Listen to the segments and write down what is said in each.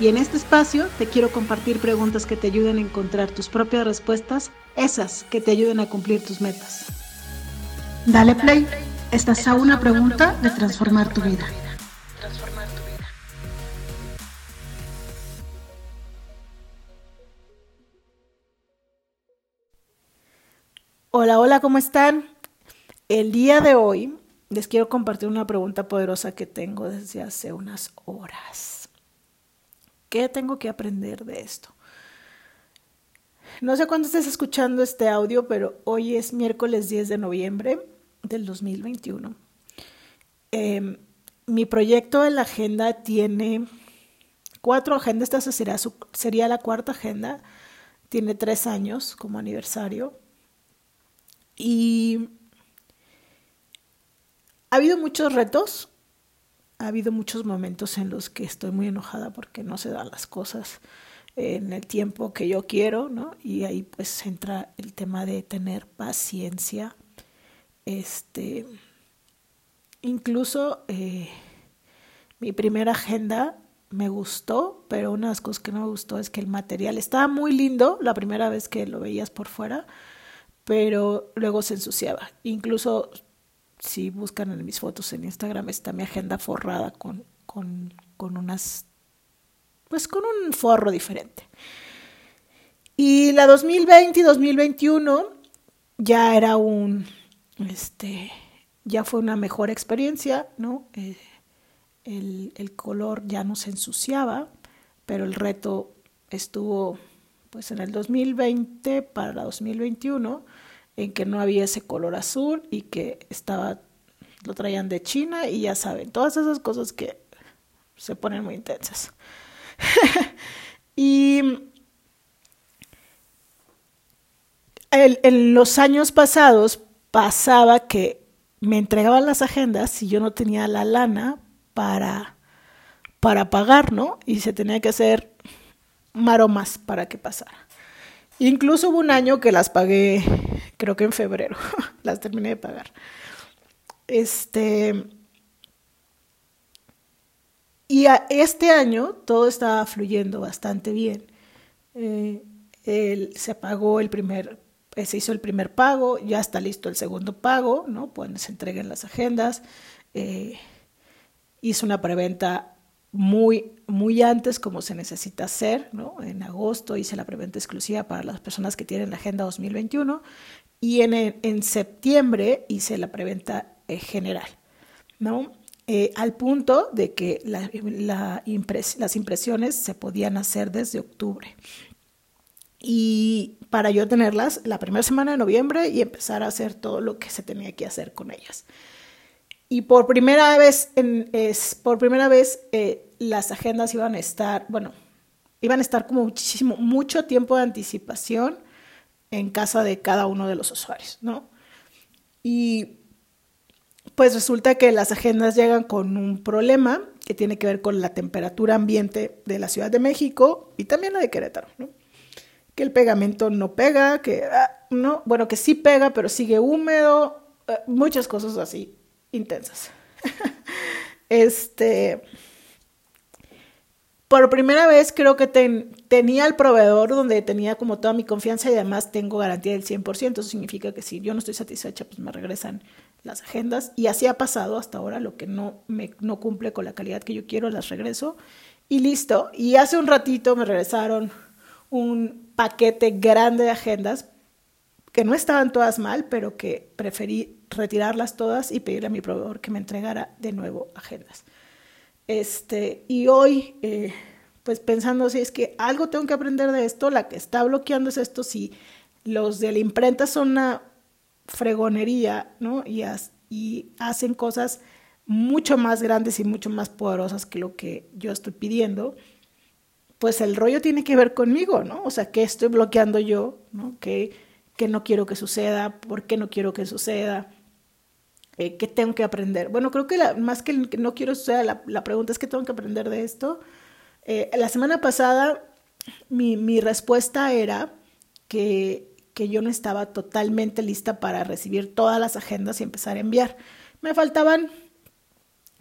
Y en este espacio te quiero compartir preguntas que te ayuden a encontrar tus propias respuestas, esas que te ayuden a cumplir tus metas. Dale play, estás a una pregunta de transformar tu vida. Hola, hola, ¿cómo están? El día de hoy les quiero compartir una pregunta poderosa que tengo desde hace unas horas. ¿Qué tengo que aprender de esto? No sé cuándo estés escuchando este audio, pero hoy es miércoles 10 de noviembre del 2021. Em, mi proyecto en la agenda tiene cuatro agendas, esta sería, sería la cuarta agenda, tiene tres años como aniversario y ha habido muchos retos, ha habido muchos momentos en los que estoy muy enojada porque no se dan las cosas en el tiempo que yo quiero, ¿no? Y ahí pues entra el tema de tener paciencia. Este, incluso eh, mi primera agenda me gustó, pero una de las cosas que no me gustó es que el material estaba muy lindo la primera vez que lo veías por fuera, pero luego se ensuciaba. Incluso si buscan en mis fotos en Instagram está mi agenda forrada con, con, con unas, pues con un forro diferente. Y la 2020 y 2021 ya era un, este, ya fue una mejor experiencia, ¿no? Eh, el, el color ya no se ensuciaba, pero el reto estuvo pues en el 2020 para la 2021 en que no había ese color azul y que estaba lo traían de China y ya saben, todas esas cosas que se ponen muy intensas. y en los años pasados pasaba que me entregaban las agendas y yo no tenía la lana para, para pagar, ¿no? Y se tenía que hacer maromas para que pasara. Incluso hubo un año que las pagué, creo que en febrero, las terminé de pagar. Este. Y este año todo estaba fluyendo bastante bien. Eh, se pagó el primer, eh, se hizo el primer pago, ya está listo el segundo pago, ¿no? Pues se entreguen las agendas. Eh, hizo una preventa muy, muy antes como se necesita hacer, ¿no? En agosto hice la preventa exclusiva para las personas que tienen la Agenda 2021 y en, en septiembre hice la preventa eh, general, ¿no? Eh, al punto de que la, la las impresiones se podían hacer desde octubre. Y para yo tenerlas la primera semana de noviembre y empezar a hacer todo lo que se tenía que hacer con ellas. Y por primera vez, por primera vez eh, las agendas iban a estar, bueno, iban a estar como muchísimo, mucho tiempo de anticipación en casa de cada uno de los usuarios, ¿no? Y pues resulta que las agendas llegan con un problema que tiene que ver con la temperatura ambiente de la Ciudad de México y también la de Querétaro, ¿no? Que el pegamento no pega, que ah, no, bueno, que sí pega, pero sigue húmedo, eh, muchas cosas así intensas. este, por primera vez creo que tenía el proveedor donde tenía como toda mi confianza y además tengo garantía del 100%. Eso significa que si yo no estoy satisfecha, pues me regresan las agendas. Y así ha pasado hasta ahora. Lo que no, me, no cumple con la calidad que yo quiero, las regreso. Y listo. Y hace un ratito me regresaron un paquete grande de agendas que no estaban todas mal, pero que preferí retirarlas todas y pedirle a mi proveedor que me entregara de nuevo agendas. Este, y hoy, eh, pues pensando si es que algo tengo que aprender de esto, la que está bloqueando es esto, si los de la imprenta son una fregonería, ¿no? Y, y hacen cosas mucho más grandes y mucho más poderosas que lo que yo estoy pidiendo, pues el rollo tiene que ver conmigo, ¿no? O sea, ¿qué estoy bloqueando yo, ¿no? ¿Qué, qué no quiero que suceda, por qué no quiero que suceda, eh, qué tengo que aprender. Bueno, creo que más que no quiero suceda, la, la, pregunta es qué tengo que aprender de esto. Eh, la semana pasada mi, mi respuesta era que, que yo no estaba totalmente lista para recibir todas las agendas y empezar a enviar. Me faltaban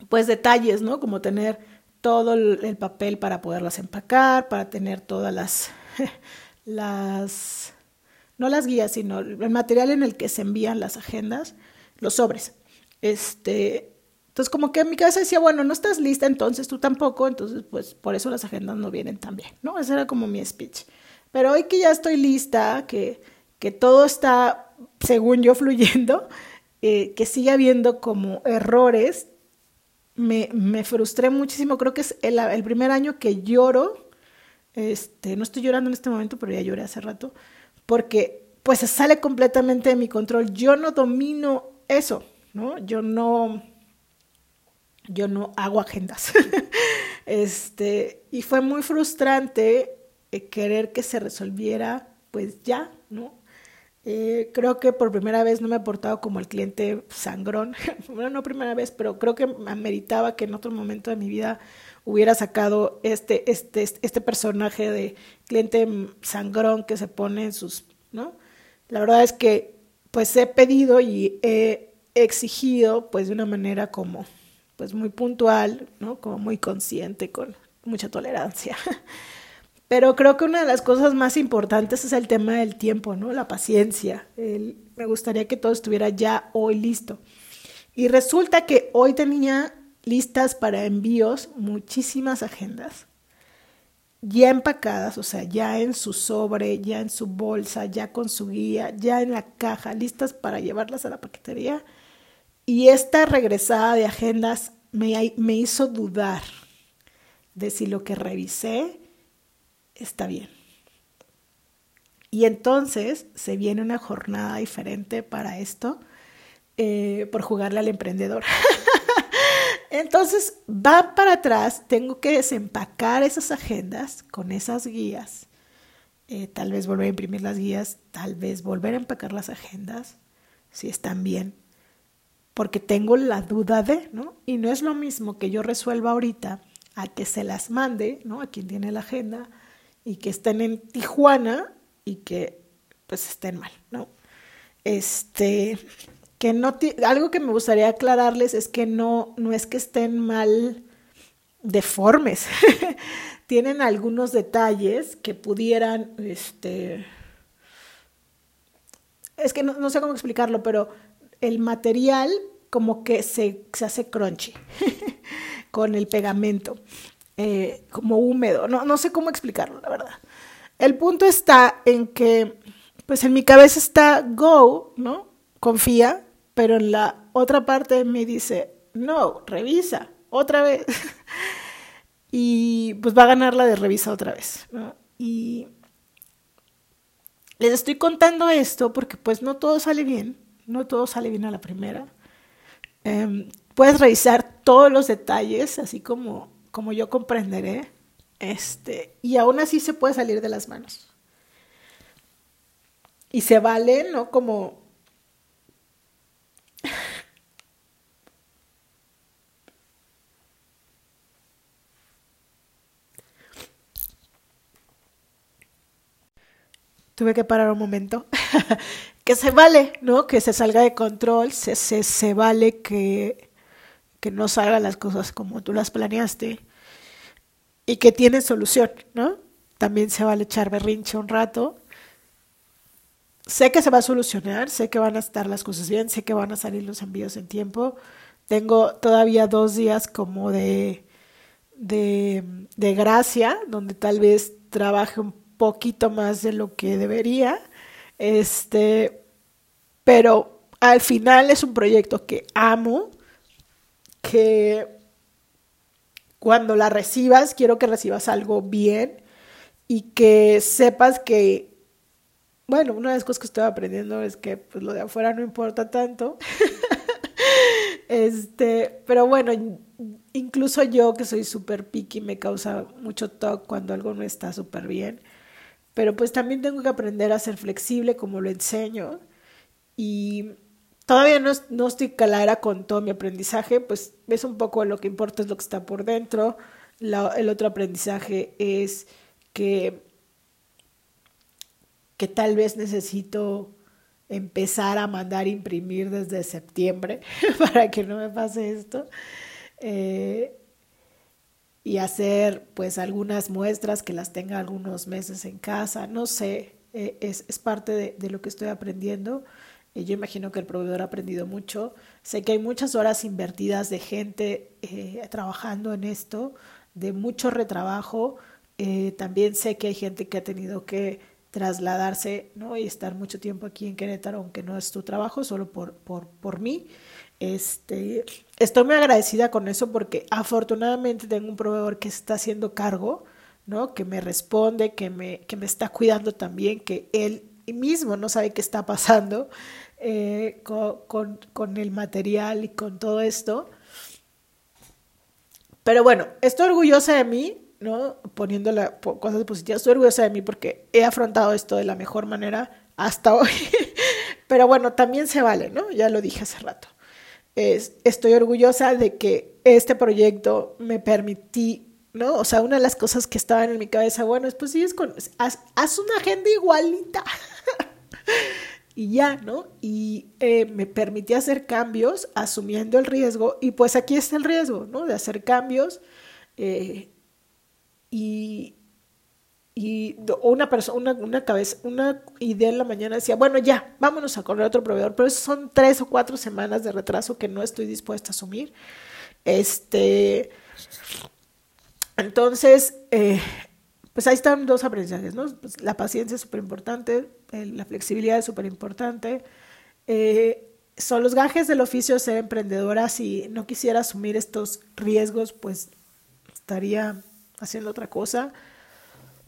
pues detalles, ¿no? Como tener todo el papel para poderlas empacar, para tener todas las, las, no las guías, sino el material en el que se envían las agendas, los sobres. Este, entonces como que en mi cabeza decía, bueno, no estás lista, entonces tú tampoco, entonces pues por eso las agendas no vienen tan bien, ¿no? Ese era como mi speech. Pero hoy que ya estoy lista, que, que todo está, según yo, fluyendo, eh, que sigue habiendo como errores, me, me, frustré muchísimo. Creo que es el, primer año que lloro. Este, no estoy llorando en este momento, pero ya lloré hace rato. Porque pues sale completamente de mi control. Yo no domino eso, ¿no? Yo no, yo no hago agendas. este, y fue muy frustrante eh, querer que se resolviera, pues ya, ¿no? Eh, creo que por primera vez no me he portado como el cliente sangrón. bueno, no primera vez, pero creo que ameritaba que en otro momento de mi vida hubiera sacado este, este, este personaje de cliente sangrón que se pone en sus, ¿no? La verdad es que pues he pedido y he exigido pues de una manera como pues muy puntual, ¿no? Como muy consciente, con mucha tolerancia. Pero creo que una de las cosas más importantes es el tema del tiempo, ¿no? La paciencia. me gustaría que todo estuviera ya hoy listo. Y resulta que hoy tenía listas para envíos muchísimas agendas, ya empacadas, o sea, ya en su sobre, ya en su bolsa, ya con su guía, ya en la caja, listas para llevarlas a la paquetería. Y esta regresada de agendas me, me hizo dudar de si lo que revisé está bien. Y entonces se viene una jornada diferente para esto eh, por jugarle al emprendedor. entonces va para atrás, tengo que desempacar esas agendas con esas guías. Eh, tal vez volver a imprimir las guías, tal vez volver a empacar las agendas, si están bien, porque tengo la duda de, ¿no? Y no es lo mismo que yo resuelva ahorita a que se las mande, ¿no? A quien tiene la agenda, y que estén en Tijuana y que pues estén mal, ¿no? Este, que no, algo que me gustaría aclararles es que no, no es que estén mal deformes, tienen algunos detalles que pudieran, este, es que no, no sé cómo explicarlo, pero el material como que se, se hace crunchy con el pegamento. Eh, como húmedo, no, no sé cómo explicarlo, la verdad. El punto está en que, pues en mi cabeza está go, ¿no? Confía, pero en la otra parte me dice, no, revisa, otra vez. y pues va a ganar la de revisa otra vez, ¿no? Y les estoy contando esto porque pues no todo sale bien, no todo sale bien a la primera. Em, puedes revisar todos los detalles, así como como yo comprenderé, este, y aún así se puede salir de las manos. Y se vale, ¿no? Como... Tuve que parar un momento. que se vale, ¿no? Que se salga de control, se, se, se vale que que no salgan las cosas como tú las planeaste y que tiene solución, ¿no? También se va a echar berrinche un rato. Sé que se va a solucionar, sé que van a estar las cosas bien, sé que van a salir los envíos en tiempo. Tengo todavía dos días como de, de, de gracia, donde tal vez trabaje un poquito más de lo que debería. Este, pero al final es un proyecto que amo que cuando la recibas, quiero que recibas algo bien y que sepas que, bueno, una de las cosas que estoy aprendiendo es que pues, lo de afuera no importa tanto. este, pero bueno, incluso yo que soy súper picky me causa mucho toque cuando algo no está súper bien. Pero pues también tengo que aprender a ser flexible como lo enseño y todavía no, no estoy clara con todo mi aprendizaje, pues es un poco lo que importa es lo que está por dentro. el otro aprendizaje es que, que tal vez necesito empezar a mandar imprimir desde septiembre para que no me pase esto. Eh, y hacer pues algunas muestras que las tenga algunos meses en casa, no sé, eh, es, es, parte de, de, lo que estoy aprendiendo. Eh, yo imagino que el proveedor ha aprendido mucho. Sé que hay muchas horas invertidas de gente trabajando en esto, de mucho retrabajo. también sé que hay gente que ha tenido que trasladarse ¿no? y estar mucho tiempo aquí en Querétaro, aunque no es tu trabajo, solo por, por, por mí. Este, estoy muy agradecida con eso porque afortunadamente tengo un proveedor que está haciendo cargo, ¿no? que me responde, que me, que me está cuidando también, que él mismo no sabe qué está pasando eh, con, con, el material y con todo esto. Pero bueno, estoy orgullosa de mí, ¿no? Poniéndole cosas positivas. Estoy orgullosa de mí porque he afrontado esto de la mejor manera hasta hoy. Pero bueno, también se vale, ¿no? Ya lo dije hace rato. Es, estoy orgullosa de que este proyecto me permití, ¿no? O sea, una de las cosas que estaban en mi cabeza, bueno, pues sí, es con, haz, haz una agenda igualita. y ya, ¿no? Y eh, me permití hacer cambios asumiendo el riesgo y pues aquí está el riesgo, ¿no? De hacer cambios eh, y, y una persona, una, una, cabeza, una idea en la mañana decía, bueno, ya, vámonos a correr a otro proveedor, pero son tres o cuatro semanas de retraso que no estoy dispuesta a asumir. Este, entonces, eh, pues ahí están dos aprendizajes, ¿no? Pues la paciencia es súper importante, la flexibilidad es súper importante. Eh, son los gajes del oficio ser emprendedora. Si no quisiera asumir estos riesgos, pues estaría haciendo otra cosa.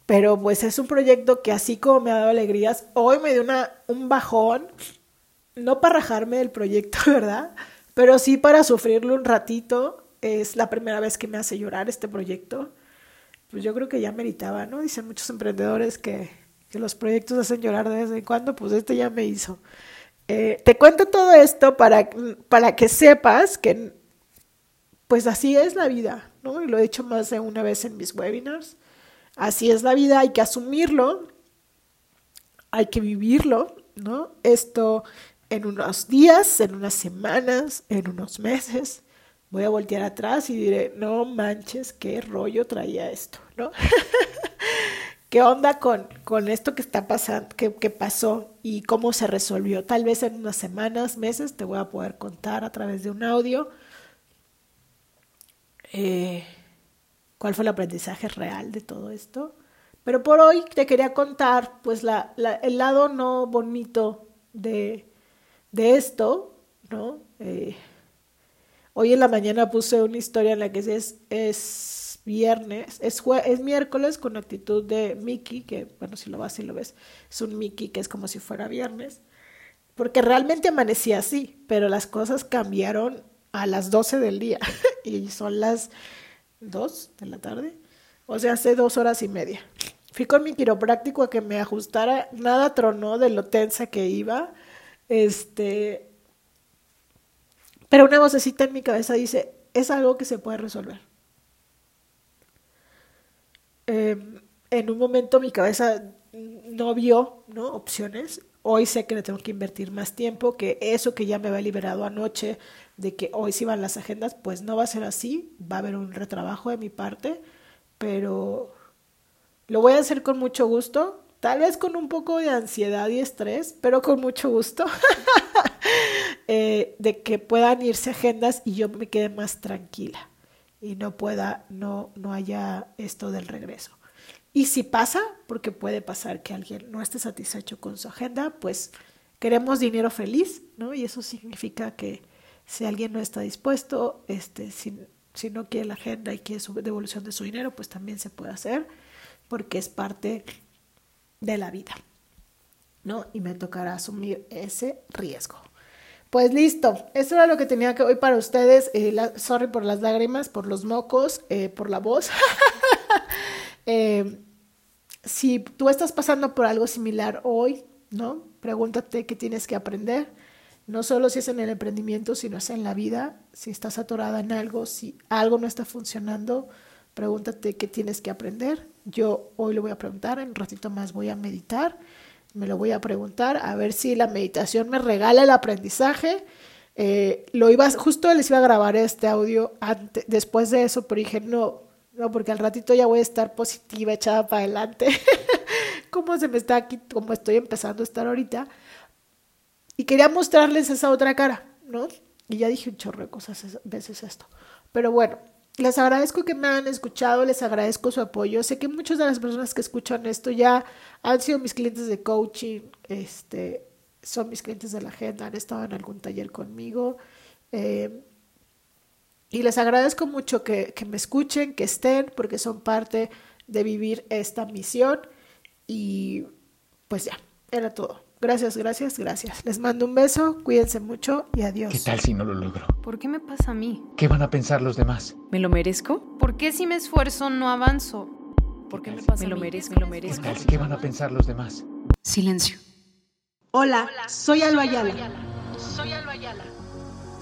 Pero pues es un proyecto que así como me ha dado alegrías, hoy me dio una, un bajón, no para rajarme del proyecto, ¿verdad? Pero sí para sufrirlo un ratito. Es la primera vez que me hace llorar este proyecto. Pues yo creo que ya meritaba, ¿no? Dicen muchos emprendedores que, que los proyectos hacen llorar de vez en cuando, pues este ya me hizo. Eh, te cuento todo esto para, para que sepas que pues así es la vida, ¿no? Y lo he dicho más de una vez en mis webinars. Así es la vida, hay que asumirlo, hay que vivirlo, ¿no? Esto en unos días, en unas semanas, en unos meses, voy a voltear atrás y diré, no manches, qué rollo traía esto, ¿no? ¿Qué onda con, con esto que está pasando, qué, qué pasó y cómo se resolvió? Tal vez en unas semanas, meses, te voy a poder contar a través de un audio eh, cuál fue el aprendizaje real de todo esto. Pero por hoy te quería contar pues el lado no bonito de, de esto, ¿no? Eh, hoy en la mañana puse una historia en la que es, es viernes, es, es miércoles con actitud de Mickey, que bueno, si lo vas y lo ves, es un Mickey que es como si fuera viernes, porque realmente amanecía así, pero las cosas cambiaron a las 12 del día y son las 2 de la tarde. O sea, hace dos horas y media. Fui con mi quiropráctico a que me ajustara, nada tronó de lo tensa que iba. Este. Pero una vocecita en mi cabeza dice: es algo que se puede resolver. Em, en un momento mi cabeza no vio ¿no? opciones. Hoy sé que le tengo que invertir más tiempo, que eso que ya me había liberado anoche de que hoy sí van las agendas, pues no va a ser así, va a haber un retrabajo de mi parte, pero lo voy a hacer con mucho gusto, tal vez con un poco de ansiedad y estrés, pero con mucho gusto, eh, de que puedan irse agendas y yo me quede más tranquila y no pueda, no, no haya esto del regreso. Y si pasa, porque puede pasar que alguien no esté satisfecho con su agenda, pues queremos dinero feliz, ¿no? Y eso significa que si alguien no está dispuesto, este, si, si no quiere la agenda y quiere su devolución de su dinero, pues también se puede hacer porque es parte de la vida. ¿no? Y me tocará asumir ese riesgo. Pues listo, eso era lo que tenía que hoy para ustedes. Eh, sorry por las lágrimas, por los mocos, eh, por la voz. eh, si tú estás pasando por algo similar hoy, ¿no? Pregúntate qué tienes que aprender, no solo si es en el emprendimiento, sino es en la vida, si estás atorada en algo, si algo no está funcionando, pregúntate qué tienes que aprender. Yo hoy lo voy a preguntar, en un ratito más voy a meditar, me lo voy a preguntar, a ver si la meditación me regala el aprendizaje. Eh, lo iba, justo les iba a grabar este audio antes, después de eso, pero dije, no, no, porque al ratito ya voy a estar positiva, echada para adelante, como se me está aquí, como estoy empezando a estar ahorita. Y quería mostrarles esa otra cara, ¿no? Y ya dije un chorro de cosas veces esto. Pero bueno, les agradezco que me han escuchado, les agradezco su apoyo. Sé que muchas de las personas que escuchan esto ya han sido mis clientes de coaching, este, son mis clientes de la agenda, han estado en algún taller conmigo. Eh, y les agradezco mucho que, que, me escuchen, que estén, porque son parte de vivir esta misión. Y pues ya, era todo. Gracias, gracias, gracias. Les mando un beso, cuídense mucho y adiós. ¿Qué tal si no lo logro? ¿Por qué me pasa a mí? ¿Qué van a pensar los demás? ¿Me lo merezco? ¿Por qué si me esfuerzo no avanzo? ¿Por qué me pasa me lo merezco, me lo merezco. ¿Qué, tal, ¿Qué van a pensar los demás? Silencio. Hola, soy Alba Ayala. Soy Alba Ayala.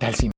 Tal si